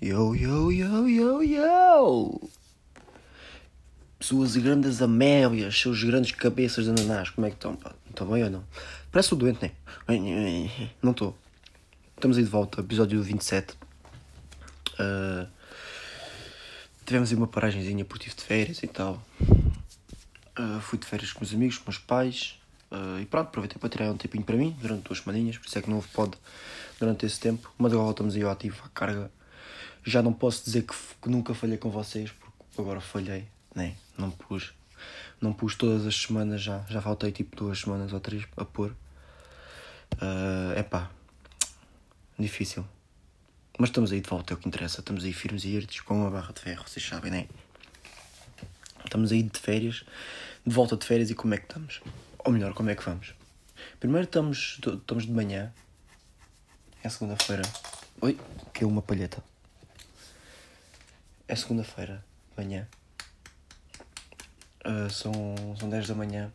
Yo, yo, yo, yo, yo! Suas grandes amélias, seus grandes cabeças de ananás, como é que estão? Estão bem ou não? Parece o doente, né? Não estou. Estamos aí de volta, episódio 27. Uh, tivemos aí uma paragenzinha por tive de férias e tal. Uh, fui de férias com os amigos, com meus pais. Uh, e pronto, aproveitei para tirar um tempinho para mim durante duas semaninhas, por isso é que não houve pod durante esse tempo. Mas agora voltamos aí ao ativo, à carga. Já não posso dizer que, que nunca falhei com vocês, porque agora falhei, né? Não pus. Não pus todas as semanas já. Já faltei tipo duas semanas ou três a pôr. É uh, pá. Difícil. Mas estamos aí de volta, é o que interessa. Estamos aí firmes e irtes com uma barra de ferro, vocês sabem, né? Estamos aí de férias, de volta de férias e como é que estamos? Ou melhor, como é que vamos? Primeiro estamos, estamos de manhã, é segunda-feira. Oi, é uma palheta. É segunda-feira, de manhã. Uh, são, são 10 da manhã.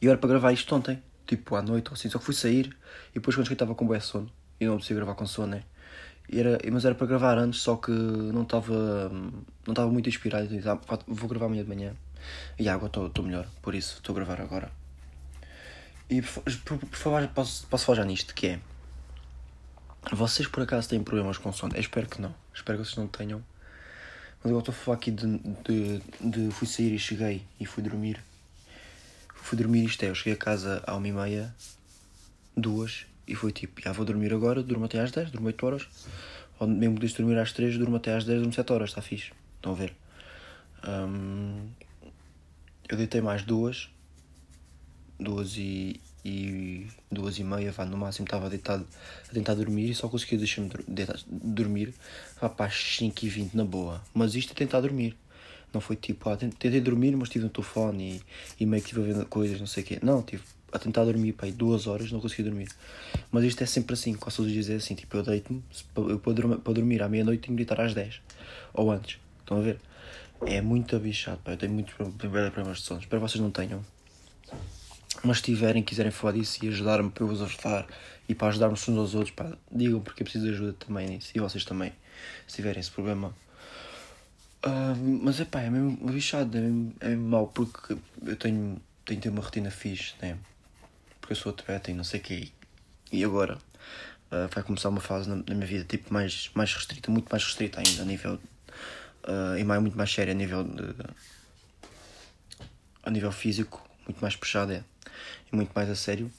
E eu era para gravar isto ontem, tipo à noite ou assim, só que fui sair e depois quando cheguei estava com bué sono e não podia gravar com sono, né? E era, mas era para gravar antes, só que não estava não estava muito inspirado. E disse, ah, vou gravar amanhã de manhã. E agora estou melhor, por isso estou a gravar agora. E por, por, por favor, posso, posso falar já nisto, que é... Vocês por acaso têm problemas com sono? Eu espero que não. Espero que vocês não tenham. Mas eu estou a falar aqui de, de, de, Fui sair e cheguei e fui dormir. Fui dormir isto é, eu cheguei a casa à uma e meia, duas, e foi tipo, já vou dormir agora, durmo até às 10, durmo 8 horas. Ou mesmo que dormir às 3, durmo até às 10, durmo 7 horas, está fixe. Estão a ver? Um, eu deitei mais duas, duas e, e duas e meia, vá, no máximo estava deitado a tentar dormir e só consegui deixar-me dormir vá, para as 5 e 20 na boa. Mas isto é tentar dormir. Não foi tipo, ah, tentei dormir, mas tive no telefone e, e meio que estive a ver coisas, não sei o quê. Não, tive a tentar dormir, pá, duas horas não consegui dormir. Mas isto é sempre assim, quase todos os dias é assim, tipo, eu deito-me, eu para dormir, à meia-noite tenho de deitar às 10, ou antes, estão a ver? É muito abichado, eu tenho muitos problemas de sono, espero que vocês não tenham. Mas se tiverem, quiserem falar disso e ajudar-me para eu vos ajudar e para ajudar-nos uns aos outros, pá, digam porque eu preciso de ajuda também nisso, e vocês também, se tiverem esse problema. Uh, mas é pá, é mesmo bichado, é mesmo, é mesmo mau, porque eu tenho, tenho de ter uma rotina fixe, né? porque eu sou atleta e não sei o quê. E agora uh, vai começar uma fase na, na, minha vida tipo mais, mais restrita, muito mais restrita ainda a nível uh, e mais, muito mais séria a nível de, a nível físico, muito mais puxada é, e muito mais a sério,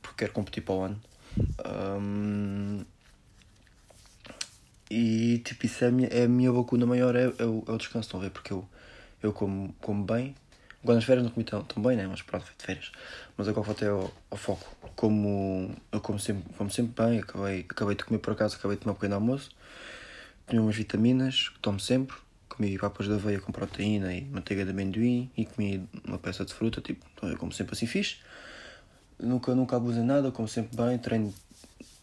porque quero competir para o ano. Um, e tipo, isso é a minha, é a minha lacuna maior, é, é, o, é o descanso, estão a ver? Porque eu, eu como, como bem, Agora nas férias não comi tão, tão bem, né? Mas pronto, foi de férias. Mas agora voltei ao, ao foco. Como eu como sempre, como sempre bem, acabei, acabei de comer por acaso, acabei de tomar um pequeno almoço. Comi umas vitaminas, que tomo sempre. Comi papas de aveia com proteína e manteiga de amendoim. E comi uma peça de fruta, tipo, então eu como sempre assim fixe. Nunca, nunca abusei nada, como sempre bem, treino,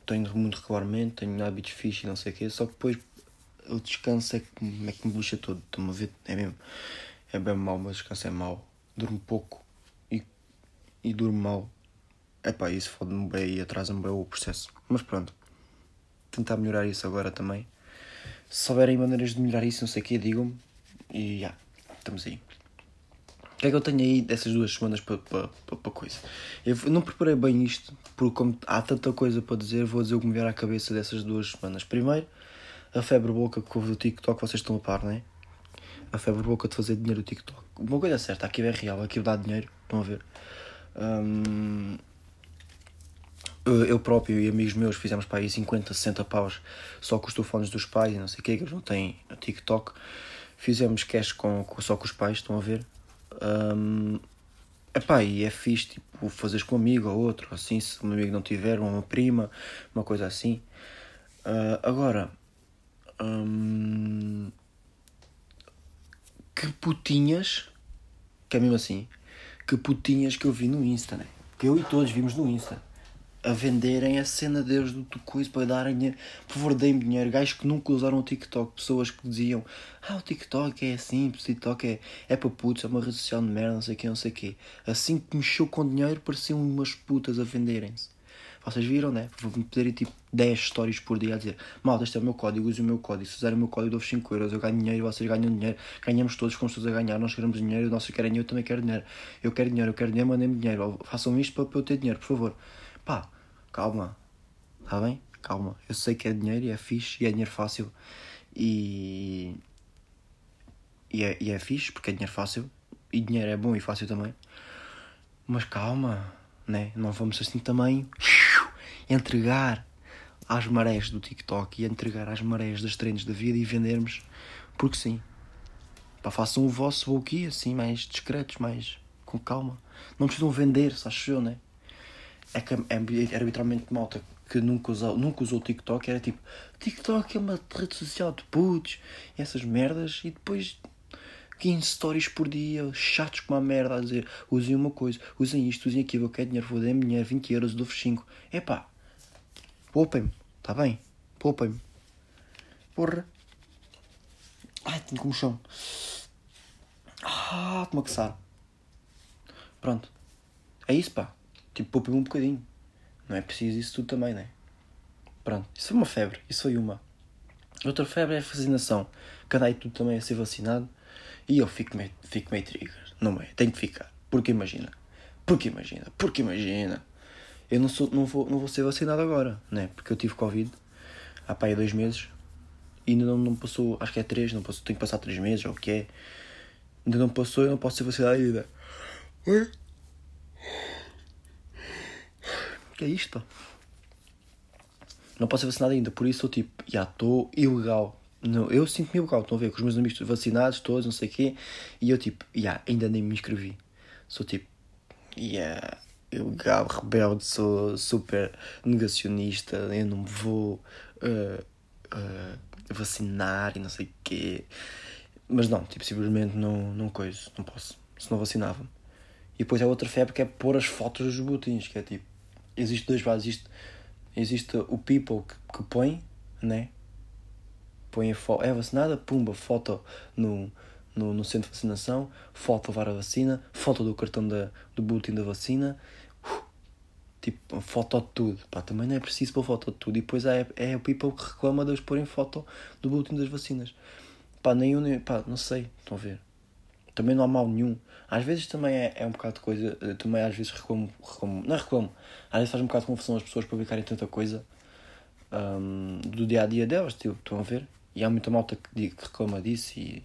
treino muito regularmente, tenho hábitos fixos e não sei o quê. Só que depois o descanso é que, é que me bucha todo. Estão a ver? É mesmo. É bem mau, mas descanso é mau durmo pouco e, e durmo mal. Epá, isso fode-me bem e atrasa-me bem o processo. Mas pronto, tentar melhorar isso agora também. Se souberem maneiras de melhorar isso, não sei o que, digam-me. E já, estamos aí. O que é que eu tenho aí dessas duas semanas para pa, pa, pa, coisa? Eu não preparei bem isto, porque como há tanta coisa para dizer, vou dizer o que me vier à cabeça dessas duas semanas. Primeiro, a febre boca que houve do TikTok, vocês estão a par, não é? A febre boca de fazer dinheiro do TikTok uma coisa certa, aquilo é real, aquilo dá dinheiro, estão a ver? Um, eu próprio e amigos meus fizemos para aí 50, 60 paus só com os telefones dos pais e não sei o que, que eles não têm TikTok. Fizemos cash com, com, só com os pais, estão a ver? Um, epá, e é fixe, tipo, fazeres com um amigo ou outro, assim, se um amigo não tiver, uma prima, uma coisa assim. Uh, agora, um, que putinhas, que é mesmo assim, que putinhas que eu vi no Insta, né? Que eu e todos vimos no Insta. A venderem a cena deles do coisa para darem dinheiro. Por favor, deem-me dinheiro. Gajos que nunca usaram o TikTok. Pessoas que diziam: Ah, o TikTok é assim, o TikTok é, é para putos, é uma rede social de merda, não sei o que, não sei o que. Assim que mexeu com dinheiro, pareciam umas putas a venderem-se. Vocês viram, né? Vou-me pedir tipo 10 stories por dia a dizer: Malta, este é o meu código, use o meu código. Se usarem o meu código, dou-vos 5 euros. Eu ganho dinheiro, vocês ganham dinheiro. Ganhamos todos, fomos todos a ganhar. Nós queremos dinheiro, nosso querem eu também quero dinheiro. Eu quero dinheiro, eu quero dinheiro, mandem-me dinheiro. Façam isto para eu ter dinheiro, por favor. Pá, calma. Está bem? Calma. Eu sei que é dinheiro e é fixe e é dinheiro fácil. E. E é, e é fixe porque é dinheiro fácil. E dinheiro é bom e fácil também. Mas calma, né? Não vamos assim também entregar às marés do TikTok e entregar às marés das trends da vida e vendermos porque sim. Pá, façam o vosso walkie assim, mais discretos, mais com calma. Não precisam vender-se, acho eu, né? É que é, era literalmente malta que nunca usou, nunca usou TikTok, era tipo, TikTok é uma rede social de putos essas merdas, e depois 15 stories por dia, chatos como a merda, a dizer usem uma coisa, usem isto, usem aquilo, eu quero dinheiro, vou dar dinheiro, 20 euros, dou-vos 5. Epá, poupem-me, está bem? Poupem-me. Porra. Ai, tenho como chão. Ah, estou-me a coçar. Pronto. É isso, pá. Tipo, poupem-me um bocadinho. Não é preciso isso tudo também, né? Pronto. Isso foi uma febre. Isso foi uma. Outra febre é a vacinação. Cada aí tudo também a ser vacinado. E eu fico meio, fico meio trigger, não é? Tenho que ficar. Porque imagina. Porque imagina. Porque imagina. Eu não, sou, não, vou, não vou ser vacinado agora, né? Porque eu tive Covid há pá, dois meses e ainda não, não passou, acho que é três, não passou, tenho que passar três meses ou o que é. Ainda não passou e não posso ser vacinado ainda. Oi? Que é isto, pá? Não posso ser vacinado ainda, por isso eu tipo, já estou ilegal. Não, eu sinto-me igual, estão a ver, com os meus amigos vacinados, todos, não sei o quê, e eu tipo, yeah, ainda nem me inscrevi. Sou tipo, yeah, gabo, rebelde, sou super negacionista, eu não vou uh, uh, vacinar e não sei o quê. Mas não, tipo, simplesmente não, não coisa, não posso, se não vacinava-me. E depois é outra febre que é pôr as fotos dos botins, que é tipo, existe dois vasos, existe, existe o people que, que põe, né? põe a foto, é vacinada, pumba, foto no, no, no, centro de vacinação, foto levar a vacina, foto do cartão da, do boletim da vacina, uh, tipo, foto de tudo. Pá, também não é preciso pôr foto de tudo. E depois é, é o people que reclama de eles porem foto do boletim das vacinas. Pá, nenhum, pá, não sei, estão a ver. Também não há mal nenhum. Às vezes também é, é um bocado de coisa, também às vezes reclamo, reclamo, não é reclamo, às vezes faz um bocado de confusão as pessoas publicarem tanta coisa um, do dia a dia delas, tipo, estão a ver? E há muita malta que, que reclama disso e.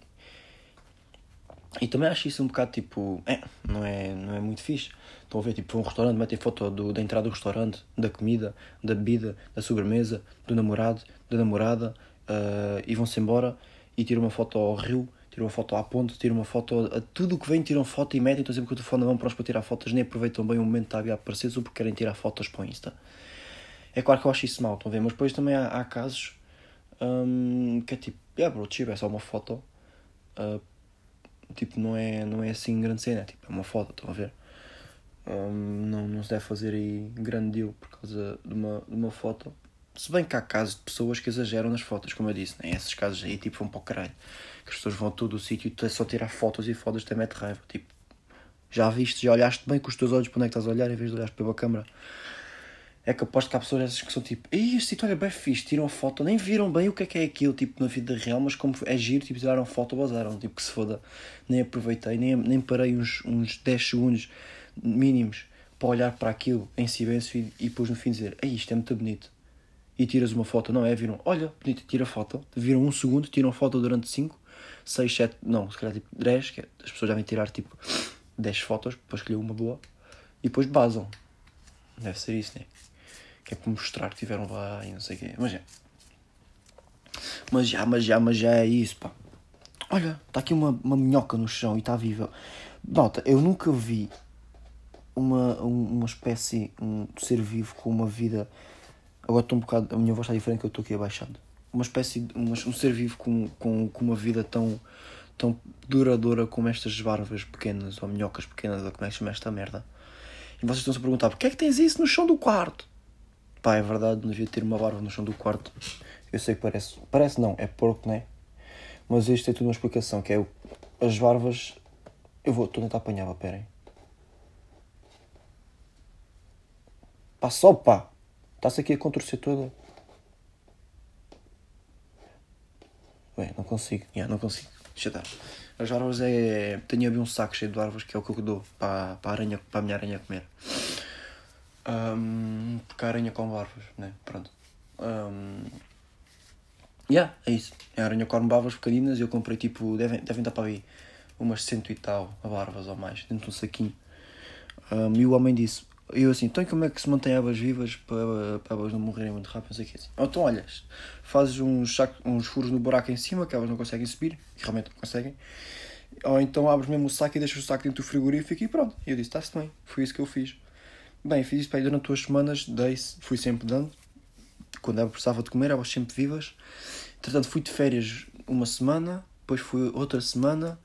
E também acho isso um bocado tipo. É, não é, não é muito fixe. Estão a ver, tipo, um restaurante, metem foto do, da entrada do restaurante, da comida, da bebida, da sobremesa, do namorado, da namorada, uh, e vão-se embora e tiram uma foto ao rio, tiram uma foto à ponte, tiram uma foto a tudo que vem, tiram foto e metem, estão sempre com o telefone na mão para para tirar fotos, nem aproveitam bem o momento que está a aparecer porque querem tirar fotos para o Insta. É claro que eu acho isso mal, estão a ver? Mas depois também há, há casos um, que é tipo, yeah bro, tipo, é só uma foto. Uh, tipo, não é, não é assim grande cena, é, tipo, é uma foto, estão a ver? Um, não, não se deve fazer aí grande deal por causa de uma, de uma foto. Se bem que há casos de pessoas que exageram nas fotos, como eu disse, né? esses casos aí tipo vão para o caralho. Que as pessoas vão a todo o sítio e é só tirar fotos e fotos até mete raiva. Tipo, já viste, já olhaste bem com os teus olhos para onde é que estás a olhar em vez de olhar pela câmera é que aposto que há pessoas essas que são tipo, ei, este sítio é bem fixe, tiram foto, nem viram bem o que é que é aquilo, tipo, na vida real, mas como é giro, tipo, tiraram foto, basaram, tipo, que se foda. Nem aproveitei, nem, nem parei uns, uns 10 segundos mínimos para olhar para aquilo em silêncio e, e depois no fim dizer, ei, isto é muito bonito. E tiras uma foto, não é? Viram, olha, bonito, tira foto. Viram um segundo, tiram foto durante 5, 6, 7, não, se calhar tipo 10, que é, as pessoas devem tirar tipo 10 fotos para escolher uma boa e depois basam. Deve ser isso, né? que é para mostrar que tiveram lá e não sei o quê. Mas é. Mas já, mas já, mas já é isso, pá. Olha, está aqui uma, uma minhoca no chão e está viva. Nota, eu nunca vi uma, uma espécie um ser vivo com uma vida. Agora estou um bocado. A minha voz está diferente que eu estou aqui abaixado. Uma espécie de. Um, um ser vivo com, com, com uma vida tão, tão duradoura como estas barbas pequenas ou minhocas pequenas ou como é que chama esta merda. E vocês estão-se a perguntar: porquê é que tens isso no chão do quarto? Pá, é verdade, não devia ter uma barba no chão do quarto. Eu sei que parece. Parece não, é porco, né? Mas isto tem tudo uma explicação, que é as barbas. Eu vou, estou a tentar apanhar, pá, perem. Pá, só pá! Está-se aqui a contorcer toda. Bem, não consigo. Yeah, não consigo. Deixa estar. As árvores é. Tenho ali um saco cheio de árvores que é o que eu dou para, para, a, aranha, para a minha aranha comer. Um, porque a aranha come árvores, né? Pronto. Um, yeah, é isso. A aranha come árvores pequeninas e eu comprei tipo. Devem, devem dar para aí umas cento e tal barbas ou mais dentro de um saquinho. Um, e o homem disse: eu assim, então como é que se mantém águas vivas para, para elas não morrerem muito rápido? Não sei o que assim. Então olhas, fazes uns, saco, uns furos no buraco em cima que elas não conseguem subir, e realmente não conseguem. Ou então abres mesmo o saco e deixas o saco dentro do frigorífico e pronto. E eu disse, está-se bem, foi isso que eu fiz. Bem, fiz isso para aí durante duas semanas, dei fui sempre dando. Quando ela precisava de comer, elas sempre vivas. Entretanto, fui de férias uma semana, depois fui outra semana,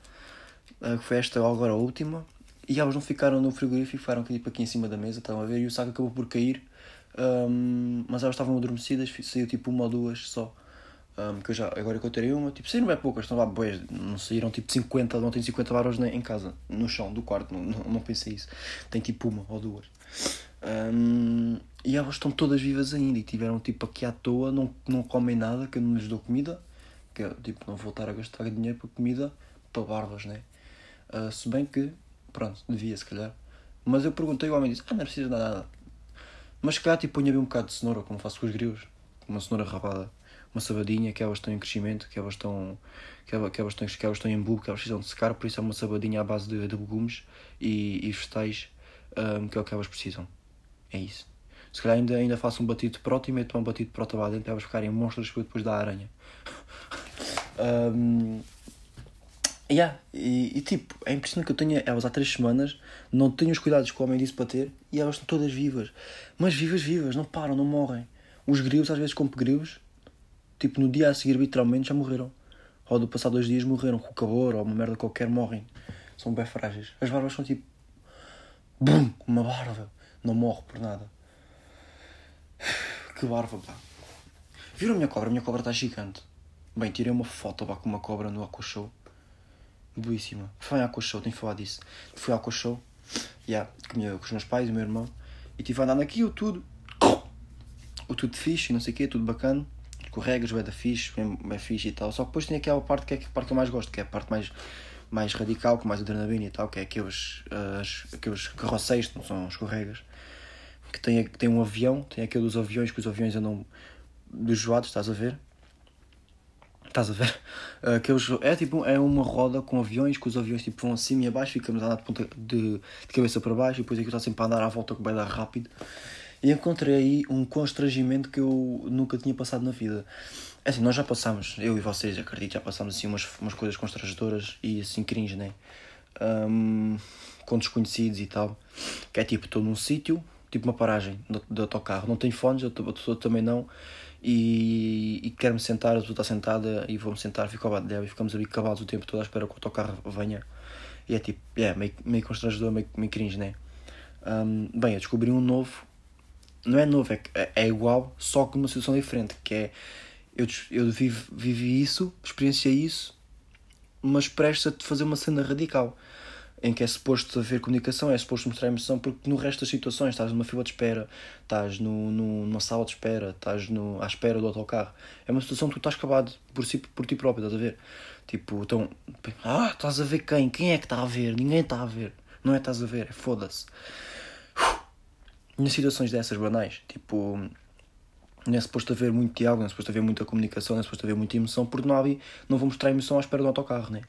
eh, que foi esta agora a última e elas não ficaram no frigorífico, ficaram aqui, tipo, aqui em cima da mesa, estão a ver, e o saco acabou por cair, um, mas elas estavam adormecidas, saiu tipo uma ou duas só. Um, que eu já, agora que eu terei uma, tipo, saíram bem poucas, lá boas, não saíram tipo 50, não tem 50 barras em casa, no chão do quarto, não, não, não pensei isso. Tem tipo uma ou duas. Um, e elas estão todas vivas ainda e tiveram tipo aqui à toa, não, não comem nada, que eu não lhes dou comida, que é tipo, não voltar a gastar dinheiro para comida para barbas, né? Uh, se bem que Pronto, devia se calhar. Mas eu perguntei o homem disse: Ah, não precisa de nada. Mas se calhar tipo, ponha bem um bocado de cenoura, como faço com os grilos. Uma cenoura rapada, uma sabadinha, que elas estão em crescimento, que elas estão, que elas, que elas estão, que elas estão em bulbo, que elas precisam de secar, por isso é uma sabadinha à base de, de legumes e, e vegetais, um, que é o que elas precisam. É isso. Se calhar ainda, ainda faço um batido de prota e meto um batido de prota lá dentro para elas ficarem monstros depois da aranha. um, Yeah. E, e, tipo, é impressionante que eu tenha elas há três semanas, não tenho os cuidados que o homem disse para ter e elas estão todas vivas. Mas vivas, vivas, não param, não morrem. Os grilos, às vezes compro grilos, tipo no dia a seguir, literalmente já morreram. Ou do passado dois dias morreram, com calor ou uma merda qualquer, morrem. São bem frágeis. As barbas são tipo. Bum! Uma barba. Não morre por nada. Que barba, pá. Viram a minha cobra? A minha cobra está gigante. Bem, tirei uma foto pá, com uma cobra no Aqua Show Boíssima. Foi Aqua Show, tenho que falar disso. Fui ao Show, yeah, com, com os meus pais e o meu irmão, e estive andando aqui o tudo. O tudo fixe, não sei o quê, tudo bacana. Escorregas, bem da fixe, bem, bem fixe e tal. Só que depois tem aquela parte que é a parte que eu mais gosto, que é a parte mais, mais radical, com mais adrenalina e tal, que é aqueles, as, aqueles carroceiros, não são escorregas. Que tem, que tem um avião, tem aquele dos aviões, que os aviões andam dos joados, estás a ver? Estás a ver? Aqueles, é tipo é uma roda com aviões, que os aviões tipo, vão acima e abaixo, ficamos a andar de, ponta, de, de cabeça para baixo e depois aquilo está sempre a andar à volta que vai dar rápido. E encontrei aí um constrangimento que eu nunca tinha passado na vida. É assim, nós já passamos, eu e vocês, acredito, já passamos assim umas, umas coisas constrangedoras e assim cringe, né? Um, com desconhecidos e tal. Que é tipo, estou num sítio, tipo uma paragem de, de autocarro, não tenho fones, eu, eu também não e, e quero-me sentar, a pessoa está sentada e vou-me sentar, fico ao lado dela e ficamos ali cavados o tempo todo à espera que o autocarro venha. E é tipo, é meio, meio constrangedor, meio, meio cringe, né? Um, bem, eu descobri um novo, não é novo, é, é igual, só que numa situação diferente, que é, eu, eu vivi, vivi isso, experienciei isso, mas prestes a fazer uma cena radical em que é suposto haver comunicação, é suposto mostrar emoção, porque no resto das situações estás numa fila de espera, estás no, no, numa sala de espera, estás no, à espera do autocarro. É uma situação que tu estás acabado por, si, por ti próprio, estás a ver? Tipo, então, ah, estás a ver quem? Quem é que está a ver? Ninguém está a ver. Não é estás a ver, é foda-se. Nas situações dessas banais, tipo, não é suposto haver muito diálogo, não é suposto haver muita comunicação, não é suposto haver muita emoção, porque não, havia, não vou mostrar emoção à espera do autocarro, né?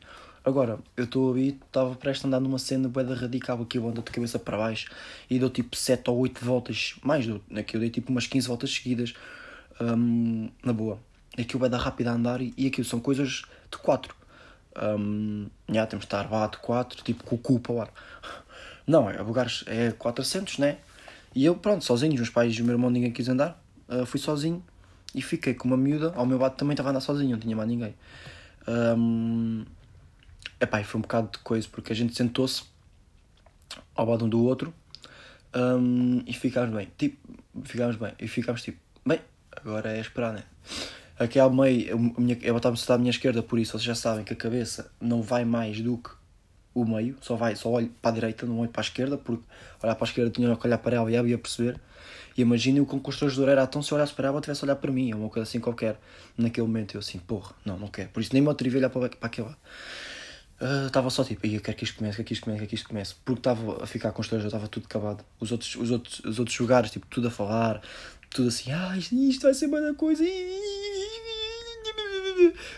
Agora, eu estou ali, estava prestes a andar numa cena boeda radical aqui, eu ando de cabeça para baixo e dou tipo 7 ou 8 voltas, mais do aqui eu dei tipo umas 15 voltas seguidas, um, na boa. Aqui o dar rápido a andar e, e são coisas de 4. Um, já temos de estar lá de 4, tipo com o cu para o ar. Não, é lugares é 400, né? E eu, pronto, sozinho, os meus pais e o meu irmão ninguém quis andar, uh, fui sozinho e fiquei com uma miúda, ao meu lado também estava a andar sozinho, não tinha mais ninguém. Um, Epá, foi um bocado de coisa, porque a gente sentou-se ao lado um do outro um, e ficámos bem. Tipo, ficámos bem. E ficámos tipo, bem, agora é esperar, né? Aqui ao meio, a minha, eu estava sentada à minha esquerda, por isso vocês já sabem que a cabeça não vai mais do que o meio, só vai, só olho para a direita, não olho para a esquerda, porque olhar para a esquerda tinha que olhar para ela e ela ia perceber. E imagine o que um constrangedor era então se eu olhasse para ela tivesse a olhar para mim, é uma coisa assim qualquer. Naquele momento eu assim, porra, não, não quero. Por isso nem me atrevi a olhar para, para aquele lado. Uh, estava só tipo, eu quero que isto comece, quero que isto comece, quero que isto comece. Porque estava a ficar constrangedor, estava tudo acabado. Os outros, os, outros, os outros lugares, tipo, tudo a falar, tudo assim, ah, isto, isto vai ser uma coisa.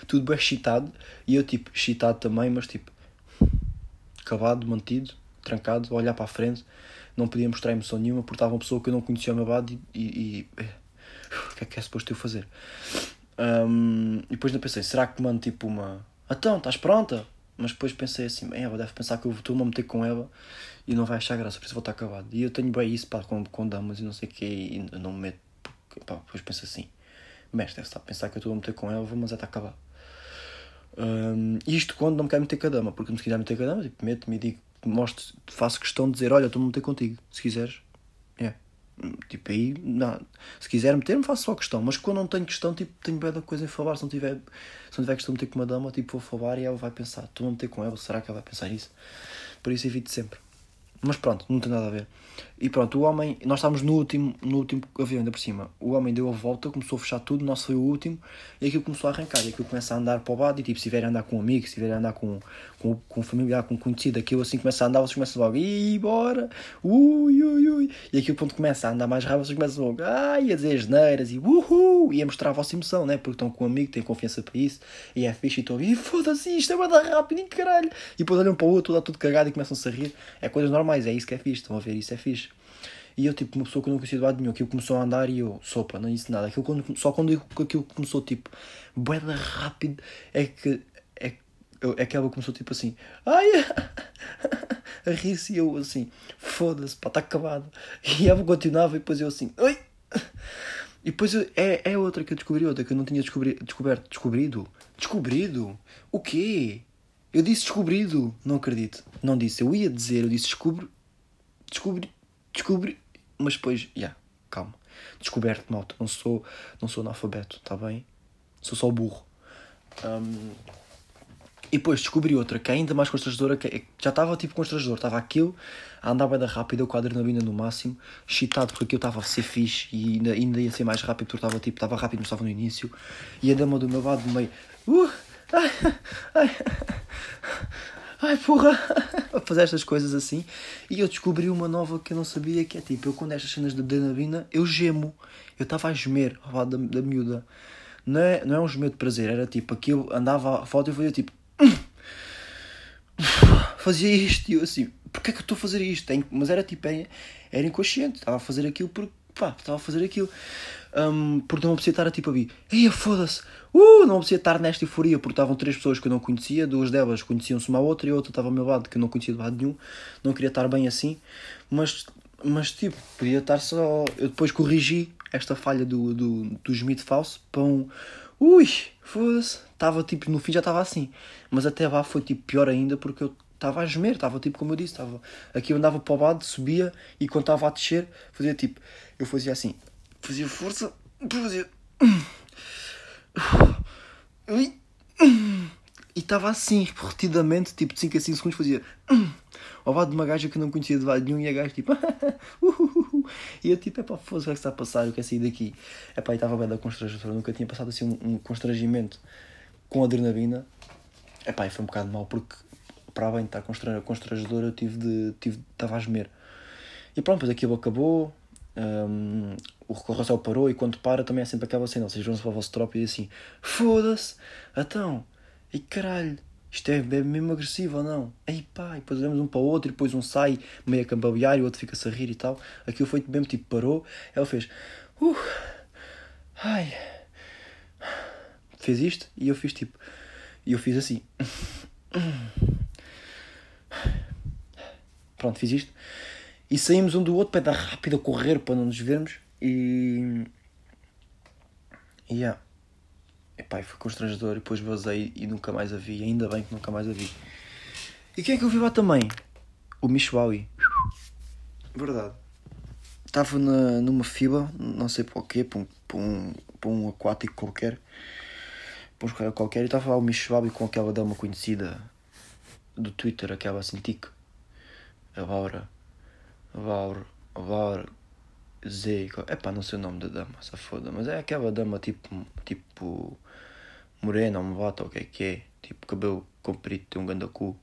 Tudo bem excitado. E eu, tipo, excitado também, mas tipo, acabado, mantido, trancado, a olhar para a frente, não podia mostrar emoção nenhuma porque estava uma pessoa que eu não conhecia ao meu lado e, e, e eh, o que é que é suposto eu fazer? Um, e depois ainda pensei, será que mando tipo uma. Então, estás pronta? Mas depois pensei assim, ela deve pensar que eu estou-me a meter com ela e não vai achar graça, por isso vou estar acabado. E eu tenho bem isso pá, com, com damas e não sei o que, e não me meto. Porque, pá, depois penso assim, mestre deve estar a pensar que eu estou a meter com ela, mas é estar acabado. Um, isto quando não me quero meter com a dama, porque se quiser meter com a dama, tipo, meto-me e digo, mostro, faço questão de dizer: Olha, estou-me a meter contigo, se quiseres. Yeah. Tipo, aí, não. se quiser meter-me, faço só questão, mas quando não tenho questão, tipo, tenho bem da coisa em falar. Se não tiver, se não tiver questão de meter com uma dama, tipo, vou falar e ela vai pensar: Estou a meter com ela, será que ela vai pensar isso? Por isso evito sempre. Mas pronto, não tem nada a ver. E pronto, o homem, nós estávamos no último, no último avião ainda por cima. O homem deu a volta, começou a fechar tudo, nosso foi o último, e aquilo começou a arrancar. E aquilo começa a andar para o lado, e tipo, se tiver a andar com um amigo, se tiver a andar com, com, com um familiar, com um conhecido, aquilo assim começa a andar, vocês começam logo, ih, bora, ui, ui, ui. E aquilo quando começa a andar mais rápido, vocês começam logo, ai, a dizer geneiras, e uhul, e a mostrar a vossa emoção, né? Porque estão com um amigo, têm confiança para isso, e é fixe, e estão, e foda-se, isto é bada rápido, e caralho. E depois olham para o outro, dá tudo cagado e começam-se a rir. É coisas normais, é isso que é fixe, estão a ver, isso é fixe. E eu, tipo, uma pessoa que eu não conhecia de lado nenhum, aquilo começou a andar e eu, sopa, não disse nada. Aquilo, quando, só quando aquilo começou, tipo, boeda rápido, é que, é, é que ela começou, tipo, assim, ai, a rir-se eu, assim, foda-se, pá, está acabado. E ela continuava e depois eu, assim, oi. E depois eu, é, é outra que eu descobri, outra que eu não tinha descobri, descoberto. Descobrido? Descobrido? O quê? Eu disse descobrido. Não acredito. Não disse. Eu ia dizer, eu disse descubro. Descobri. Descobri mas depois, já, yeah, calma. Descoberto, malta. Não sou, não sou analfabeto, está bem? Sou só burro. Um, e depois descobri outra que é ainda mais constrangedora, que é, já estava tipo constrangedor, estava aquilo a andar bem da rápida, com a adrenalina no máximo, excitado porque aquilo estava a ser fixe e ainda, ainda ia ser mais rápido porque estava tipo, estava rápido, mas estava no início, e a dama do meu lado meio, uh, ai, ai, ai porra, a fazer estas coisas assim. E eu descobri uma nova que eu não sabia, que é tipo, eu quando estas cenas de adrenalina, eu gemo. Eu estava a gemer ao da, da miúda. Não é, não é um gemer de prazer, era tipo, aquilo andava a foto e eu fazia tipo. Fazia isto e eu assim, porquê é que eu estou a fazer isto? Mas era tipo, era inconsciente, estava a fazer aquilo porque, pá, estava a fazer aquilo. Um, porque não me estar a tipo a vir, ei, foda-se, uh, não me estar nesta euforia, porque estavam três pessoas que eu não conhecia, duas delas conheciam-se uma a outra e a outra estava ao meu lado, que eu não conhecia de lado nenhum, não queria estar bem assim, mas, mas tipo, podia estar só. Eu depois corrigi esta falha do, do, do Smith falso para um, ui, foda-se, estava tipo, no fim já estava assim, mas até lá foi tipo pior ainda porque eu estava a gemer, estava tipo como eu disse, estava aqui eu andava para o lado, subia e quando estava a descer, fazia tipo, eu fazia assim fazia força, fazia. E estava assim, repetidamente, tipo de 5 a 5 segundos, fazia. Ao lado de uma gaja que não conhecia de lado nenhum e a gaja tipo. e eu tipo, é pá, foda-se, o que é que está a passar? Eu quero sair daqui. É pá, e estava bem da constrangedora, nunca tinha passado assim um, um constrangimento com adrenalina. É pá, e foi um bocado mal porque para além de estar constrangedor, eu tive de. tive estava a gemer. E pronto, depois aquilo acabou. Um, o carrossel parou e quando para também é sempre aquela cena, vocês vão-se para o vosso tropa e assim, foda-se, então, e caralho, isto é, é mesmo agressivo ou não? Aí pá, e depois olhamos um para o outro e depois um sai meio a cambalear e o outro fica-se a rir e tal. Aquilo foi mesmo tipo, parou, ela fez, uh, ai, fez isto e eu fiz tipo, e eu fiz assim, pronto, fiz isto. E saímos um do outro para dar rápido a correr para não nos vermos e. E yeah. Epá, foi constrangedor e depois vazei e nunca mais a vi. Ainda bem que nunca mais a vi. E quem é que eu vi lá também? O Michuaui. Verdade. Estava na, numa fila, não sei para o quê, para um, para um, para um aquático qualquer. Para um escolar qualquer. E estava lá o Michuaui com aquela dama conhecida. do Twitter, aquela assim. A Laura. A Laura. A Laura. Z. Epá, não sei o nome da dama, essa foda. Mas é aquela dama tipo. Tipo. Morena ou mulata, ou o que é que é. Tipo, cabelo comprido, tem um ganda cu.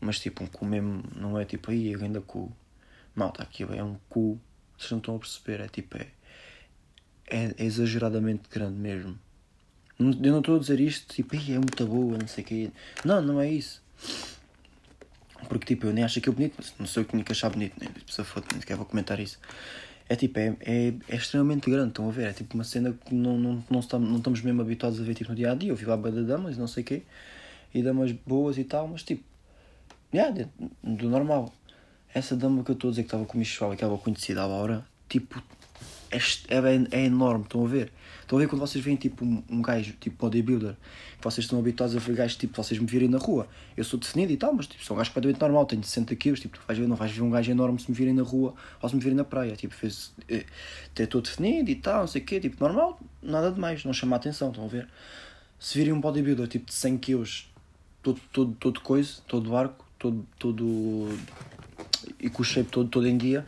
Mas tipo, um cu mesmo. Não é tipo, aí, é ganda cu. Malta, aquilo é um cu. Vocês não estão a perceber, é tipo, é. É, é exageradamente grande mesmo. Eu não estou a dizer isto, tipo, é muito boa, não sei o quê. Não, não é isso. Porque, tipo, eu nem acho aquilo bonito, mas não sei o que tinha que achar bonito, nem precisa foda, nem sequer vou comentar isso. É tipo, é, é, é, extremamente grande, estão a ver? É tipo uma cena que não, não, não, estamos, não estamos mesmo habituados a ver tipo, no dia a dia. Eu vi lá a de damas e não sei o quê, e damas boas e tal, mas tipo, yeah, do normal. Essa dama que eu estou a dizer que estava com o Michel que estava conhecida à hora, tipo, é, é, é enorme, estão a ver? Estão a ver quando vocês veem tipo um, um gajo, tipo bodybuilder, vocês estão habituados a ver gajos tipo, vocês me virem na rua. Eu sou definido e tal, mas tipo, sou um gajo completamente normal, tenho 60 quilos, tipo, vais ver, não vais ver um gajo enorme se me virem na rua ou se me virem na praia. Tipo, fez, eh, estou definido e tal, não sei o quê, tipo, normal, nada demais, não chama a atenção, estão a ver? Se virem um bodybuilder tipo de 100 quilos, todo, todo, todo coisa, todo barco, todo, todo e com o shape todo, todo em dia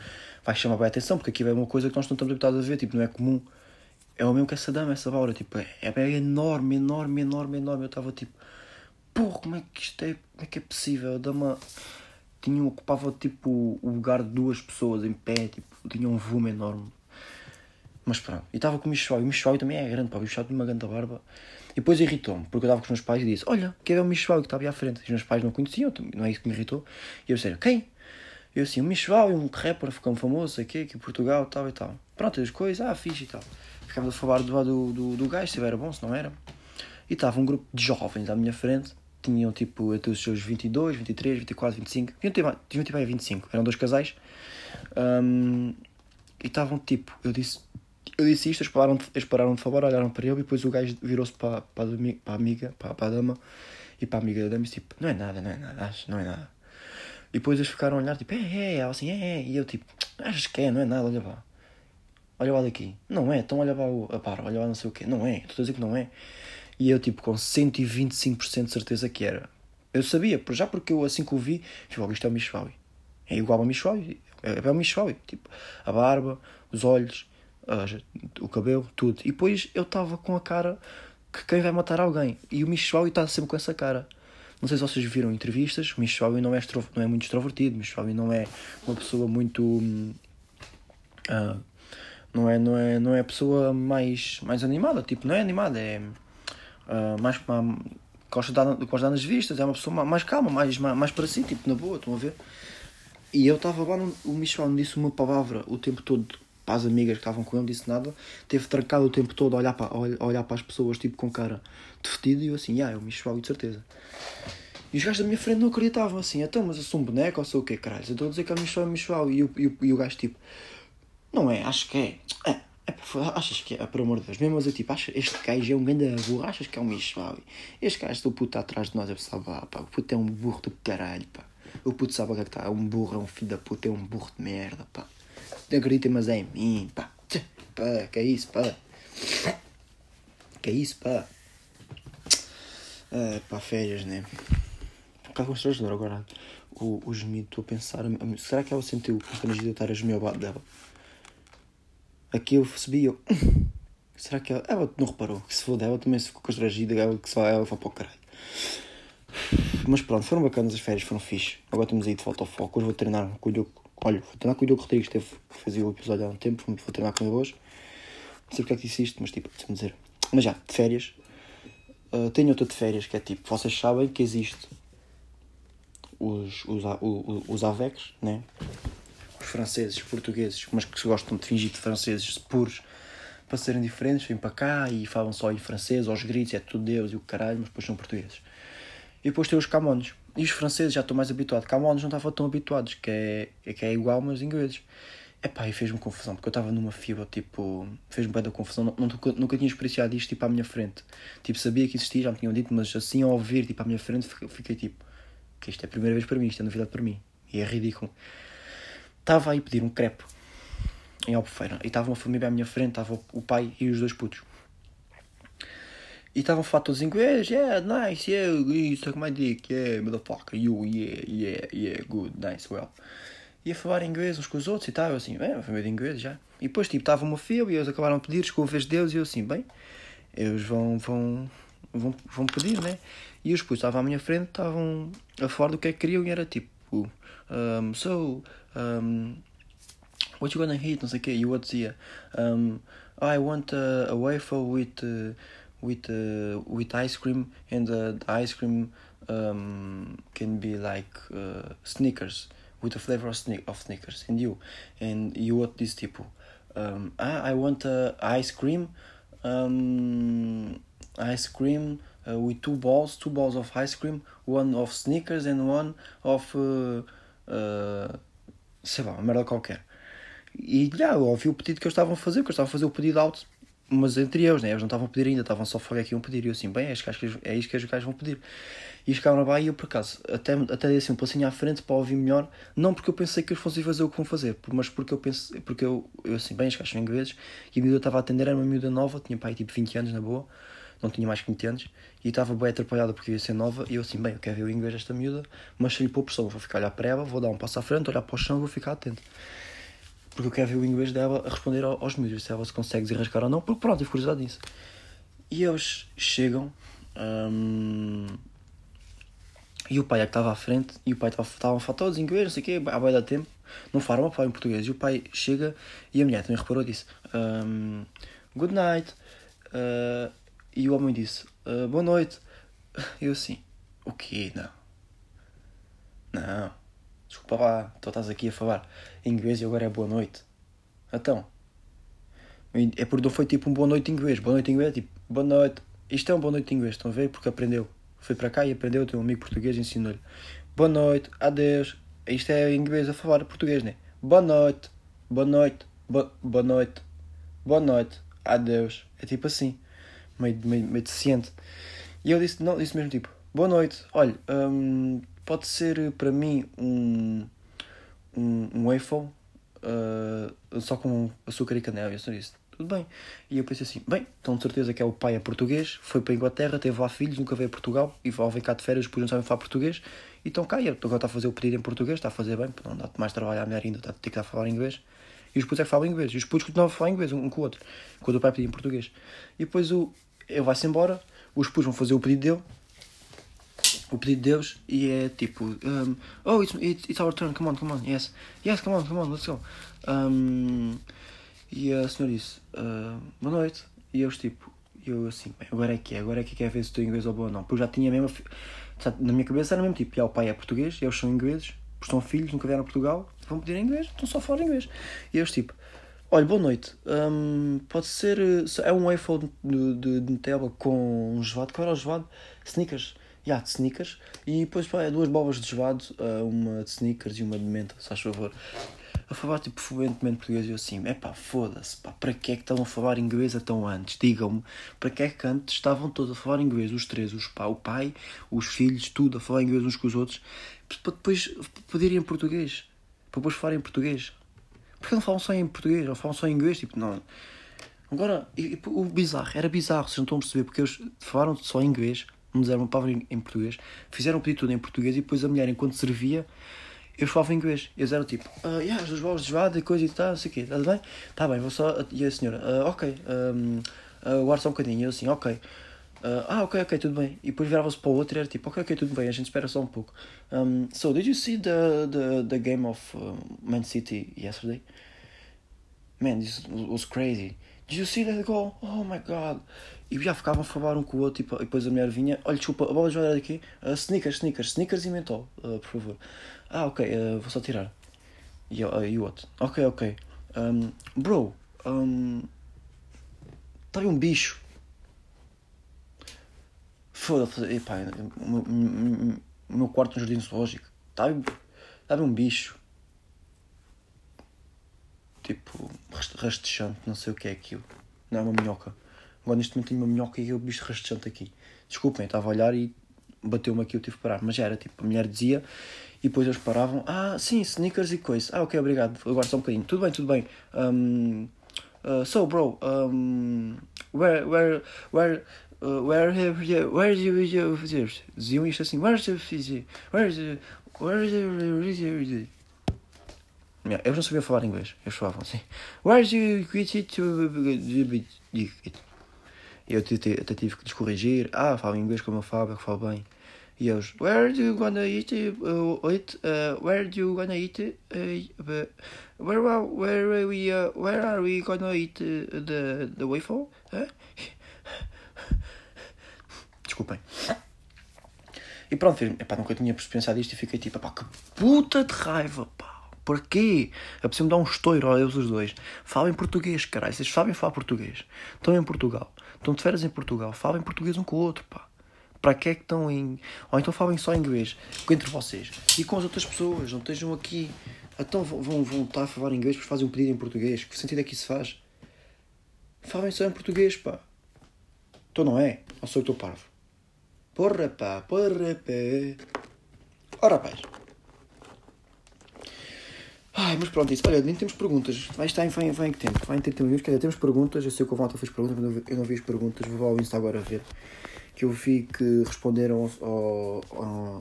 vai chamar bem a atenção, porque aqui é uma coisa que nós não estamos habituados a ver, tipo, não é comum. É o mesmo que essa dama, essa Laura, tipo, é, é enorme, enorme, enorme, enorme. Eu estava tipo, porra, como é que isto é, como é que é possível? A dama tinha, ocupava tipo o lugar de duas pessoas em pé, tipo, tinha um volume enorme. Mas pronto, e estava com o Michoui, o Michoui também é grande, pá, o Michoui tem uma grande barba. E depois irritou-me, porque eu estava com os meus pais e disse: Olha, que é o Michoui que estava à frente. E os meus pais não conheciam, não é isso que me irritou. E eu disse: Quem? Eu assim, o Michoal, um rapper ficou famoso aqui, aqui em Portugal, tal e tal. Pronto, as coisas, ah, fixe e tal. Ficava a falar do, do, do, do gajo, se era bom, se não era. E estava um grupo de jovens à minha frente, tinham tipo até os seus 22, 23, 24, 25, tinham tipo, aí 25, eram dois casais. Um, e estavam tipo, eu disse, eu disse isto, eles pararam, eles pararam de falar, olharam para ele e depois o gajo virou-se para, para, para a amiga, para, para a dama e para a amiga da dama e disse tipo, não é nada, não é nada, acho, não é nada. E depois eles ficaram a olhar, tipo, é, é, ela assim, é, é. E eu, tipo, achas que é, não é nada, olha lá. Olha lá daqui. Não é, então olha lá o, a par, olha lá não sei o quê. Não é, estou a dizer que não é. E eu, tipo, com 125% de certeza que era. Eu sabia, já porque eu, assim que o vi, tipo, isto é o Michwawi. É igual ao Michwawi. É, é o Michwawi. Tipo, a barba, os olhos, o cabelo, tudo. E depois eu estava com a cara que quem vai matar alguém. E o Michwawi está sempre com essa cara. Não sei se vocês viram entrevistas, o Michel não é, não é muito extrovertido, o Michel não é uma pessoa muito. Uh, não é, não é, não é a pessoa mais, mais animada, tipo, não é animada, é uh, mais. Uh, gosta de, dar, nas vistas, é uma pessoa mais calma, mais, mais, para si, tipo, na boa, estão a ver? E eu estava lá, o Michel disse uma palavra o tempo todo para as amigas que estavam com ele, disse nada, teve trancado o tempo todo a olhar para, a olhar para as pessoas, tipo, com cara defetido, e eu assim, ah, é o Michel, de certeza. E os gajos da minha frente não acreditavam assim, então, mas eu sou um boneco ou sou o quê, caralho? Estou a dizer que é o Michel, é o Michel. E, e, e o gajo, tipo, não é, acho que é. É, é achas que é, por amor de Deus. Mesmo eu, tipo, acho, este gajo é um grande burro, achas que é um Michel? Este gajo do puto está atrás de nós, eu pensava, ah, pá, o puto é um burro do caralho, pá. O puto sabe o que é que está, é um burro, é um filho da puta, é um burro de merda, pá. Acreditem, mas é em mim, pá. Pá, que é isso, pá. Que é isso, pá. Ah, pá, férias, né? Um bocado constrangedor agora. O, o gemido, estou a pensar. Será que ela sentiu constrangido de estar a gemer ao lado dela? Aqui eu percebi, eu. Será que ela. Ela não reparou? Que se for dela também se ficou constrangida, ela que ela foi para o caralho. Mas pronto, foram bacanas as férias, foram fixe. Agora estamos aí de volta ao foco. Hoje vou treinar com o Diogo. Olha, vou treinar com o Diogo Rodrigues, teve, fazia o episódio há um tempo, vou treinar com ele hoje. Não sei porque é que disse isto, mas tipo, deixa-me dizer. Mas já, de férias. Uh, tenho outra de férias que é tipo, vocês sabem que existe os, os, os, os AVECs, né? Os franceses, portugueses, mas que gostam de fingir de franceses puros para serem diferentes, vêm para cá e falam só em francês, aos gritos, é tudo Deus e o caralho, mas depois são portugueses. E depois tem os camones. E os franceses já estou mais habituado. Camones não estavam tão habituados, que é, é que é igual, mas ingleses. Epá, e fez-me confusão, porque eu estava numa fibra, tipo, fez-me bem da confusão, não, nunca, nunca tinha experienciado isto, tipo, à minha frente. Tipo, sabia que existia, já me tinham dito, mas assim, ao ouvir, tipo, à minha frente, fiquei, tipo, que isto é a primeira vez para mim, isto é novidade para mim. E é ridículo. Estava aí pedir um crepe em Albufeira, e estava uma família à minha frente, estava o pai e os dois putos. E estavam a falar todos em inglês, yeah, nice, yeah, you suck my dick, yeah, motherfucker, you, yeah, yeah, yeah, good, nice, well. E a falar inglês uns com os outros e tal, eu assim, bem, foi meio de inglês já. E depois, tipo, estava uma fila e eles acabaram de pedir, a vez deles e eu assim, bem, eles vão, vão, vão, vão pedir, né? E os putos estavam à minha frente, estavam a falar do que é que queriam e era tipo, um, so, um, what you gonna eat, não sei o quê, e o outro dizia, um, I want a, a waffle with, uh, with, uh, with ice cream and uh, the ice cream um, can be like uh, Snickers, with the flavor of, sne of Snickers, and you, and you what this tipo, um, ah, I want a ice cream, um, ice cream uh, with two balls, two balls of ice cream, one of Snickers and one of, uh, uh, sei lá, merda qualquer. E já, eu ouvi o pedido que eles estavam a fazer, porque eu estava a fazer o pedido alto, mas entre eles, né? eles não estavam a pedir ainda, estavam só a falar que iam pedir. E eu assim, bem, é, acho que é isto que os gajos vão pedir. E chegaram lá e eu, por acaso, até, até dei assim um passinho à frente para ouvir melhor, não porque eu pensei que eles fossem fazer o que vão fazer, mas porque eu pensei, porque eu, eu assim, bem, os gajos são ingleses, e a miúda estava a atender, era uma miúda nova, tinha pai tipo 20 anos na boa, não tinha mais que 20 anos, e estava bem atrapalhada porque ia ser nova, e eu assim, bem, eu quero ver o inglês desta miúda, mas se lhe pôr pressão, vou ficar a olhar para ela, vou dar um passo à frente, olhar para o chão, vou ficar atento. Porque eu quero ver o inglês dela a responder aos miúdos, se ela se consegue desenrascar ou não, porque pronto, tive curiosidade nisso. E eles chegam, hum, e o pai é que estava à frente, e o pai estava a falar todos em inglês, não sei o quê, há bem da tempo, não falam a falar em português. E o pai chega, e a mulher também reparou, disse, um, good night, uh, e o homem disse, uh, boa noite. Eu assim, o quê? Não. Não. Desculpa lá, tu estás aqui a falar em inglês e agora é boa noite. Então. É porque não foi tipo um boa noite em inglês. Boa noite em inglês tipo, boa noite. Isto é um boa noite em inglês, estão a ver? Porque aprendeu. Foi para cá e aprendeu, tem um amigo português e ensinou-lhe. Boa noite, adeus. Isto é inglês a falar português, né? Boa noite, boa noite, bo boa noite, boa noite, adeus. É tipo assim meio, meio, meio deficiente. E eu disse, não, disse mesmo tipo, boa noite, olha, um, pode ser para mim um, um, um waffle uh, só com açúcar e canela. E eu disse, tudo bem. E eu pensei assim, bem, então de certeza que é o pai é português, foi para a Inglaterra, teve lá filhos, nunca veio a Portugal, e vai vir cá de férias, depois não sabem falar português, então cá, e agora está a fazer o pedido em português, está a fazer bem, não dá mais trabalho à mulher ainda, está a ter que estar a falar inglês. E os putos é que falam inglês, e os putos continuavam a falar inglês um com o outro, quando o pai pedia em português. E depois o, ele vai-se embora, os putos vão fazer o pedido dele, o pedido de Deus, e é tipo, um, oh, it's, it's, our turn, come on, come on, yes, yes, come on, come on, let's go. Um, e a senhora disse, uh, boa noite, e eu tipo, eu assim, agora é que é, agora é que quer ver se estou inglês ou bom ou não, porque já tinha mesmo, na minha cabeça era mesmo tipo, já, o pai é português, eles são ingleses, são filhos, nunca vieram a Portugal, vão pedir inglês, estão só fora inglês. E eu tipo, Olha, boa noite. Um, pode ser. É um waffle de, de, de Nutella com um gelado. Qual era o gelado? Snickers. Yeah, de sneakers. E depois pá, é duas bolas de gelado, uma de sneakers e uma de menta, se faz favor. A falar tipo fluentemente português e eu assim, é pá, foda-se, pá, para que é que estão a falar inglês tão antes? Digam-me, para que é que antes estavam todos a falar inglês, os três, os pá, o pai, os filhos, tudo a falar inglês uns com os outros, para depois poderem em português, para depois falarem em português. Porque não falam só em português, não falam só em inglês, tipo, não. Agora, e, e, o bizarro, era bizarro, vocês não estão a perceber, porque eles falaram só em inglês, não disseram uma palavra em, em português, fizeram o pedido tudo em português e depois a mulher, enquanto servia, eles falavam inglês. Eles eram tipo, uh, yeah, as duas bolas e coisa e tal, não sei o quê, está bem? Está bem, vou só. E a senhora, uh, ok, um, uh, guarda só um bocadinho. E eu assim, ok. Uh, ah, ok, ok, tudo bem. E depois virava-se para o outro e era tipo, ok, ok, tudo bem, a gente espera só um pouco. Um, so, did you see the, the, the game of uh, Man City yesterday? Man, this was crazy. Did you see that goal? Oh my god. E já ficavam a falar um com o outro e depois a mulher vinha, olha, desculpa, a bola já era daqui. Uh, sneakers, sneakers, sneakers e mentol, uh, por favor. Ah, ok, uh, vou só tirar. E uh, o outro? Ok, ok. Um, bro, um, está aí um bicho Foda-se, epá, o meu, quarto no jardim zoológico. Estava tá tá um bicho. Tipo, rastejante, não sei o que é aquilo. Não é uma minhoca. Agora neste momento tenho uma minhoca e o bicho rastejante aqui. Desculpem, estava a olhar e bateu-me aqui, eu tive que parar. Mas já era tipo, a mulher dizia e depois eles paravam. Ah, sim, sneakers e coisa. Ah, ok, obrigado. Agora só um bocadinho. Tudo bem, tudo bem. Um, uh, so, bro, um, where, where, where, uh, where have you, where do you, you, diziam isto assim, where's the Fiji, where's the, where's the, yeah, eles não sabiam falar inglês, eles falavam assim, where's you, eu até tive que descorrigir, ah, falo inglês como eu falo, eu falo bem. E eles, where do you wanna eat uh? Uh, where do you wanna eat uh, where, where, are we, uh, where are we gonna eat uh, the, the waffle? Huh? Desculpem. E pronto, epá, nunca tinha pensado isto e fiquei tipo, pá, que puta de raiva, pá. Por quê? É preciso me dar um estouro, olha os dois. Falem português, caralho. Vocês sabem falar português. Estão em Portugal. Estão de férias em Portugal. Falem português um com o outro, pá. Para que é que estão em. Ou então falem só inglês entre vocês e com as outras pessoas. Não estejam aqui. Então vão, vão estar a falar inglês porque fazem um pedido em português. Que sentido é que isso faz? Falem só em português, pá. Então não é? Ou sou eu que estou parvo? Porra, pá, porra, pá. Ora, rapaz. Ai, mas pronto, isso. Olha, nem temos perguntas. Vai estar em, vai, vai em que tempo? Vai em 30 minutos. Quer dizer, temos perguntas. Eu sei que o Walter fez perguntas, mas eu não vi as perguntas. Vou ao Insta agora ver que eu vi que responderam ao, ao,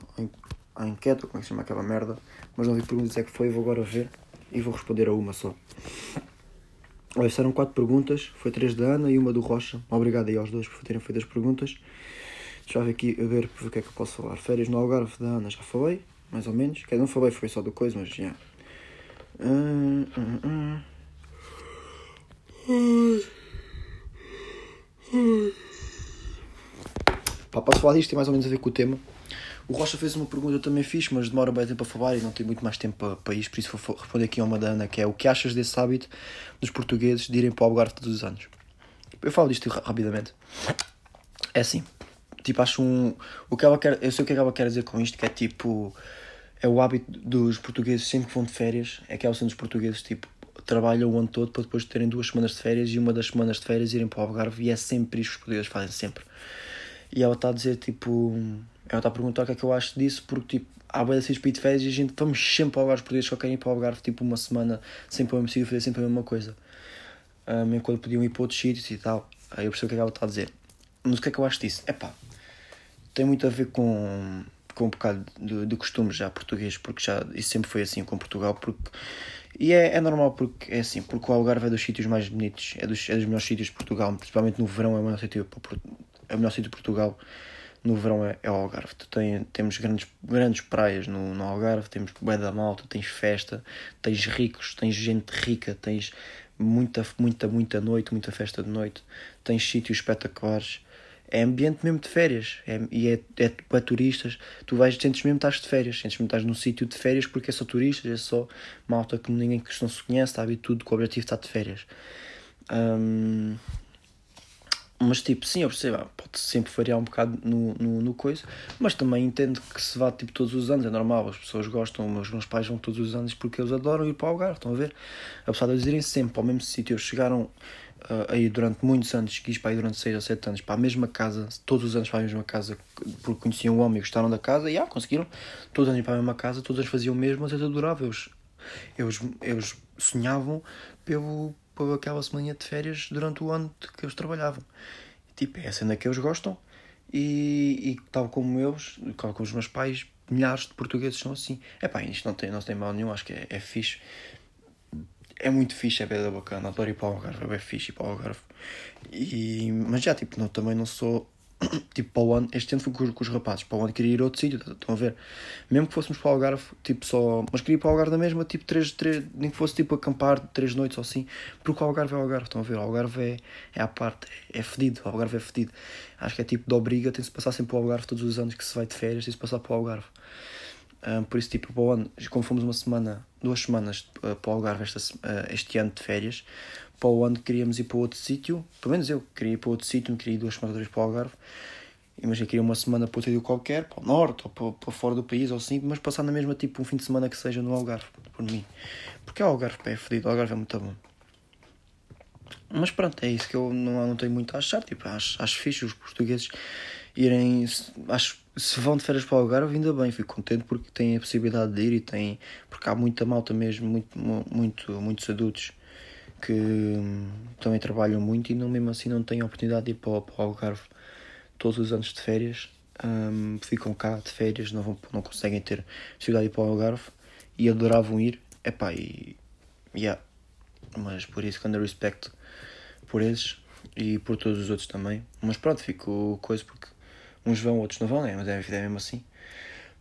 à enquete, como é que se chama aquela merda, mas não vi perguntas é que foi, vou agora ver e vou responder a uma só. Olha, eram quatro perguntas, foi três da Ana e uma do Rocha. Obrigado aí aos dois por terem feito as perguntas. Deixa eu ver aqui a ver o que é que eu posso falar. Férias no Algarve da Ana já falei, mais ou menos. Quer não falei, foi só do coisa, mas já. Hum, hum. Pá, posso falar disto, tem mais ou menos a ver com o tema. O Rocha fez uma pergunta, eu também fiz, mas demora bem tempo a falar e não tenho muito mais tempo para, para isto, por isso vou responder aqui a uma da Ana, que é o que achas desse hábito dos portugueses de irem para o Algarve todos os anos? Eu falo disto rapidamente. É assim, tipo, acho um... O que ela quer, eu sei o que ela quer dizer com isto, que é tipo... É o hábito dos portugueses sempre que vão de férias, é que é o dos portugueses, tipo, trabalham o ano todo para depois terem duas semanas de férias e uma das semanas de férias irem para o Algarve e é sempre isto que os portugueses fazem, sempre. E ela está a dizer, tipo, ela está a perguntar o que é que eu acho disso, porque, tipo, há boia de de férias e a gente vamos sempre para o Algarve, portugueses só querem ir para o Algarve, tipo, uma semana, sempre o mesmo sítio, fazer sempre a mesma coisa. Um, enquanto podiam ir para outros sítios e tal. Aí eu percebo o que é que ela está a dizer. Mas o que é que eu acho disso? É pá, tem muito a ver com, com um bocado de, de costumes já português, porque já isso sempre foi assim com Portugal, porque e é, é normal porque é assim, porque o Algarve é dos sítios mais bonitos, é dos, é dos melhores sítios de Portugal, principalmente no verão é o melhor sítio é o melhor sítio de Portugal no verão é, é o Algarve. Tem, temos grandes, grandes praias no, no Algarve, temos bué da malta, tens festa, tens ricos, tens gente rica, tens muita, muita, muita noite, muita festa de noite, tens sítios espetaculares. É ambiente mesmo de férias é, e é, é para turistas. Tu vais, sentes mesmo estás de férias, sentes mesmo estás num sítio de férias porque é só turistas, é só malta que ninguém que não se conhece, está tudo com o objetivo estar de férias. Um, mas tipo, sim, eu percebo, ah, pode sempre variar um bocado no, no, no, coisa, mas também entendo que se vá tipo todos os anos, é normal, as pessoas gostam, os meus pais vão todos os anos porque eles adoram ir para o Algarve, estão a ver? Apesar de eles irem sempre para o mesmo sítio, eles chegaram uh, aí durante muitos anos, quis para ir durante 6 ou 7 anos, para a mesma casa, todos os anos para a mesma casa, porque conheciam o homem e gostaram da casa, e ah, conseguiram, todos os anos para a mesma casa, todos os anos faziam o mesmo, mas eles adoravam, eles, eles, eles sonhavam pelo por aquela semana de férias durante o ano que eles trabalhavam. Tipo, é a cena que eles gostam e, e tal como eles, tal como os meus pais, milhares de portugueses são assim. É pá, isto não tem, não tem mal nenhum, acho que é, é fixe. É muito fixe, é bem bacana, adoro ir para o Algarve, é bem fixe ir para o Algarve. E, mas já, tipo, não, também não sou tipo, para o ano, este ano fui com, com os rapazes, para o ano queria ir a outro sítio, estão a ver? Mesmo que fôssemos para o Algarve, tipo, só. Mas queria ir para o Algarve da mesma, tipo, três, três, nem que fosse tipo acampar três noites ou assim, porque o Algarve é o Algarve, estão a ver? O Algarve é, é à parte, é fedido, o Algarve é fedido. Acho que é tipo de obriga, tem-se passar sempre para o Algarve todos os anos que se vai de férias, tem-se passar para o Algarve. Um, por isso, tipo, para o ano, como fomos uma semana, duas semanas uh, para o Algarve esta, uh, este ano de férias, para o ano queríamos ir para outro sítio, pelo menos eu queria ir para outro sítio, não queria ir duas semanas para o Algarve. Imagina, queria uma semana para outro sítio qualquer, para o norte ou para, para fora do país ou assim, mas passar na mesma tipo um fim de semana que seja no Algarve, por mim. Porque o Algarve, é fedido, o Algarve é muito bom. Mas pronto, é isso que eu não, não tenho muito a achar. Tipo, acho, acho fixe os portugueses irem. Acho, se vão de férias para o Algarve, ainda bem, fico contente porque têm a possibilidade de ir e têm. Porque há muita malta mesmo, muito, muito, muitos adultos que hum, também trabalham muito e não, mesmo assim não têm a oportunidade de ir para, para o Algarve. todos os anos de férias, um, ficam cá de férias, não, vão, não conseguem ter possibilidade de ir para o Algarve e adoravam ir. Epá, e. Yeah. Mas por isso, quando eu respeito por esses e por todos os outros também. Mas pronto, fico coisa porque uns vão, outros não vão, né? mas é, é mesmo assim.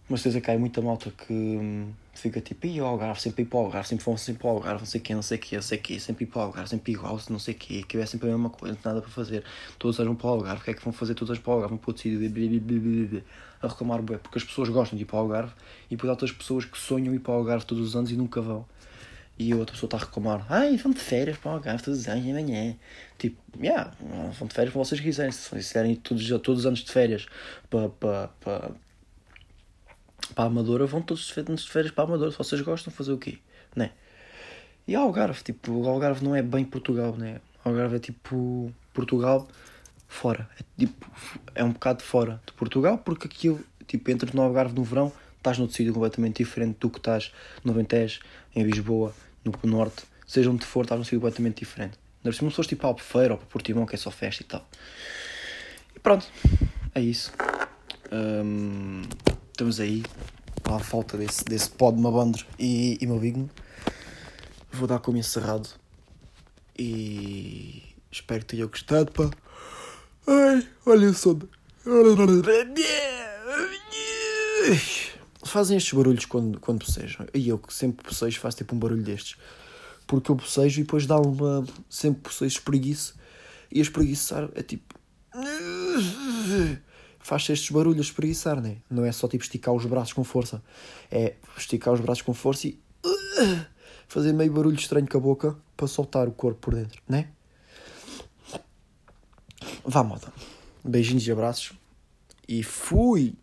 Mas certeza que há muita malta que hum, fica tipo, e o Algarve, sempre ir para o Algarve, sempre vão sempre para o Algarve, não sei o que, não sei o que, não sei o sempre ir para o Algarve, sempre igual, não sei o que, que é sempre a mesma coisa, não tem nada para fazer. Todos vão para o Algarve, o que é que vão fazer todos para o Algarve, vão para outro sítio, a reclamar porque as pessoas gostam de ir para o Algarve e depois há outras pessoas que sonham ir para o Algarve todos os anos e nunca vão. E outra pessoa está a reclamar, ai, vão de férias para o Algarve todos os anos, amanhã. Tipo, yeah, vão de férias para vocês quiserem, se quiserem todos, todos os anos de férias para, para, para para a Amadora, vão todos de férias para a Amadora. Se vocês gostam, fazer o quê? Né? E Algarve, tipo, o Algarve não é bem Portugal, né? Algarve é tipo Portugal fora. É, tipo, é um bocado fora de Portugal, porque aquilo, tipo, entras no Algarve no verão, estás noutro sítio completamente diferente do que estás no Alentejo, em Lisboa, no Norte. Seja onde for, estás num sítio completamente diferente. Se não fores tipo para Albufeira ou para Portimão, que é só festa e tal. E pronto, é isso. Um, estamos aí, à falta desse, desse pó de Mabandro e, e Mabigno. Vou dar como encerrado e espero que tenham gostado, pá. Ai, olha o sono. Fazem estes barulhos quando, quando bocejam. E eu que sempre bocejo faço tipo um barulho destes. Porque eu bocejo e depois dá uma. Sempre bocejo espreguiço. E a espreguiçar é tipo faz estes barulhos espreguiçar, né? Não é só tipo esticar os braços com força. É esticar os braços com força e fazer meio barulho estranho com a boca para soltar o corpo por dentro, né? Vá, moda. Beijinhos e abraços. E fui!